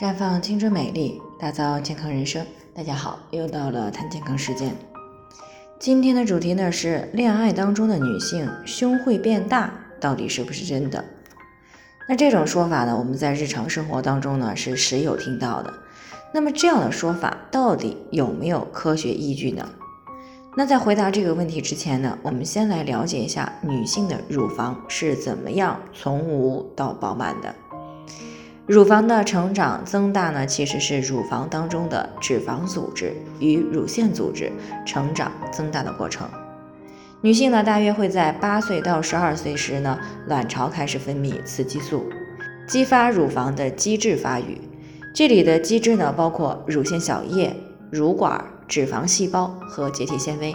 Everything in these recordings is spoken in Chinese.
绽放青春美丽，打造健康人生。大家好，又到了谈健康时间。今天的主题呢是恋爱当中的女性胸会变大，到底是不是真的？那这种说法呢，我们在日常生活当中呢是时有听到的。那么这样的说法到底有没有科学依据呢？那在回答这个问题之前呢，我们先来了解一下女性的乳房是怎么样从无到饱满的。乳房的成长增大呢，其实是乳房当中的脂肪组织与乳腺组织成长增大的过程。女性呢，大约会在八岁到十二岁时呢，卵巢开始分泌雌激素，激发乳房的基质发育。这里的基质呢，包括乳腺小叶、乳管、脂肪细胞和结缔纤维。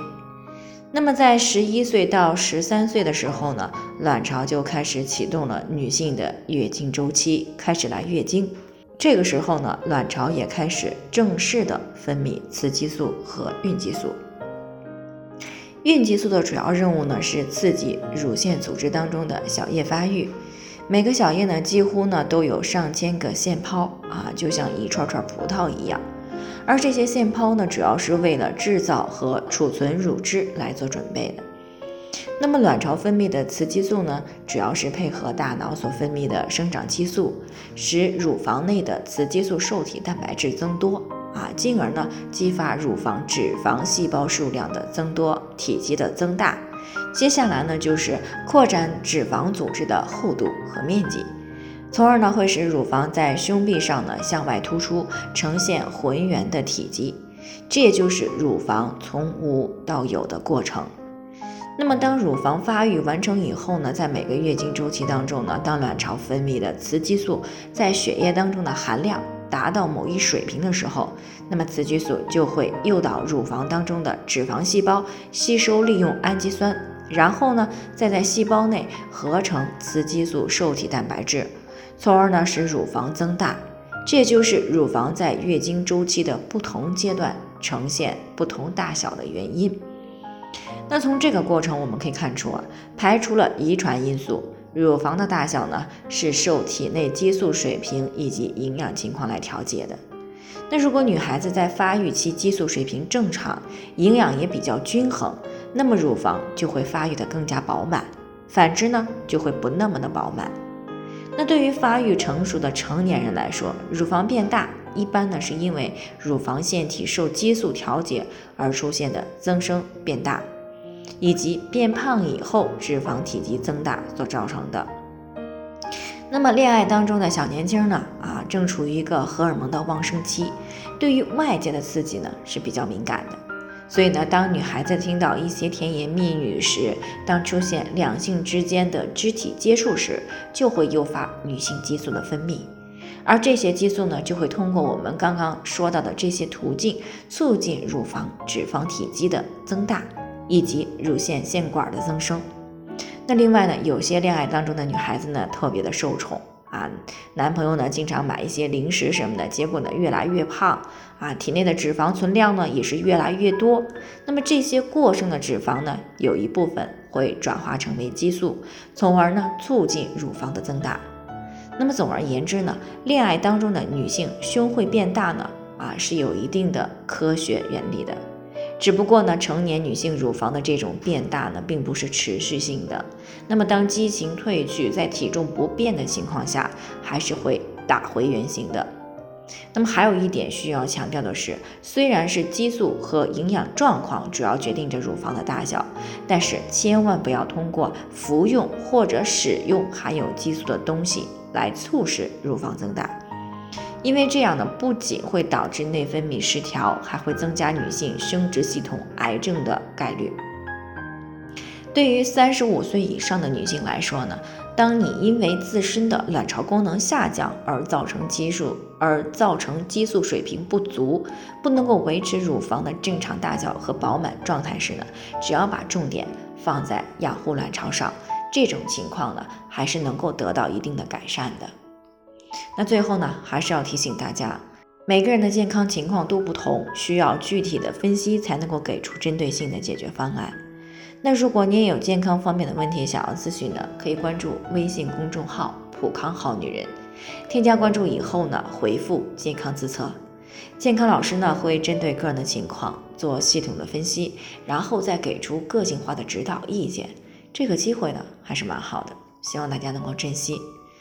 那么在十一岁到十三岁的时候呢，卵巢就开始启动了女性的月经周期，开始来月经。这个时候呢，卵巢也开始正式的分泌雌激素和孕激素。孕激素的主要任务呢是刺激乳腺组织当中的小叶发育。每个小叶呢几乎呢都有上千个腺泡啊，就像一串串葡萄一样。而这些腺泡呢，主要是为了制造和储存乳汁来做准备的。那么，卵巢分泌的雌激素呢，主要是配合大脑所分泌的生长激素，使乳房内的雌激素受体蛋白质增多啊，进而呢，激发乳房脂肪细胞数量的增多、体积的增大。接下来呢，就是扩展脂肪组织的厚度和面积。从而呢，会使乳房在胸壁上呢向外突出，呈现浑圆的体积，这也就是乳房从无到有的过程。那么，当乳房发育完成以后呢，在每个月经周期当中呢，当卵巢分泌的雌激素在血液当中的含量达到某一水平的时候，那么雌激素就会诱导乳房当中的脂肪细胞吸收利用氨基酸，然后呢，再在细胞内合成雌激素受体蛋白质。从而呢使乳房增大，这就是乳房在月经周期的不同阶段呈现不同大小的原因。那从这个过程我们可以看出啊，排除了遗传因素，乳房的大小呢是受体内激素水平以及营养情况来调节的。那如果女孩子在发育期激素水平正常，营养也比较均衡，那么乳房就会发育的更加饱满；反之呢就会不那么的饱满。那对于发育成熟的成年人来说，乳房变大一般呢是因为乳房腺体受激素调节而出现的增生变大，以及变胖以后脂肪体积增大所造成的。那么恋爱当中的小年轻呢，啊正处于一个荷尔蒙的旺盛期，对于外界的刺激呢是比较敏感的。所以呢，当女孩子听到一些甜言蜜语时，当出现两性之间的肢体接触时，就会诱发女性激素的分泌，而这些激素呢，就会通过我们刚刚说到的这些途径，促进乳房脂肪体积的增大，以及乳腺腺管的增生。那另外呢，有些恋爱当中的女孩子呢，特别的受宠。啊，男朋友呢经常买一些零食什么的，结果呢越来越胖啊，体内的脂肪存量呢也是越来越多。那么这些过剩的脂肪呢，有一部分会转化成为激素，从而呢促进乳房的增大。那么总而言之呢，恋爱当中的女性胸会变大呢，啊是有一定的科学原理的。只不过呢，成年女性乳房的这种变大呢，并不是持续性的。那么当激情褪去，在体重不变的情况下，还是会打回原形的。那么还有一点需要强调的是，虽然是激素和营养状况主要决定着乳房的大小，但是千万不要通过服用或者使用含有激素的东西来促使乳房增大。因为这样呢，不仅会导致内分泌失调，还会增加女性生殖系统癌症的概率。对于三十五岁以上的女性来说呢，当你因为自身的卵巢功能下降而造成激素而造成激素水平不足，不能够维持乳房的正常大小和饱满状态时呢，只要把重点放在养护卵巢上，这种情况呢，还是能够得到一定的改善的。那最后呢还是要提醒大家每个人的健康情况都不同需要具体的分析才能够给出针对性的解决方案。那如果你也有健康方面的问题想要咨询的可以关注微信公众号普康好女人添加关注以后呢回复健康自测健康老师呢会针对个人的情况做系统的分析然后再给出个性化的指导意见。这个机会呢还是蛮好的希望大家能够珍惜。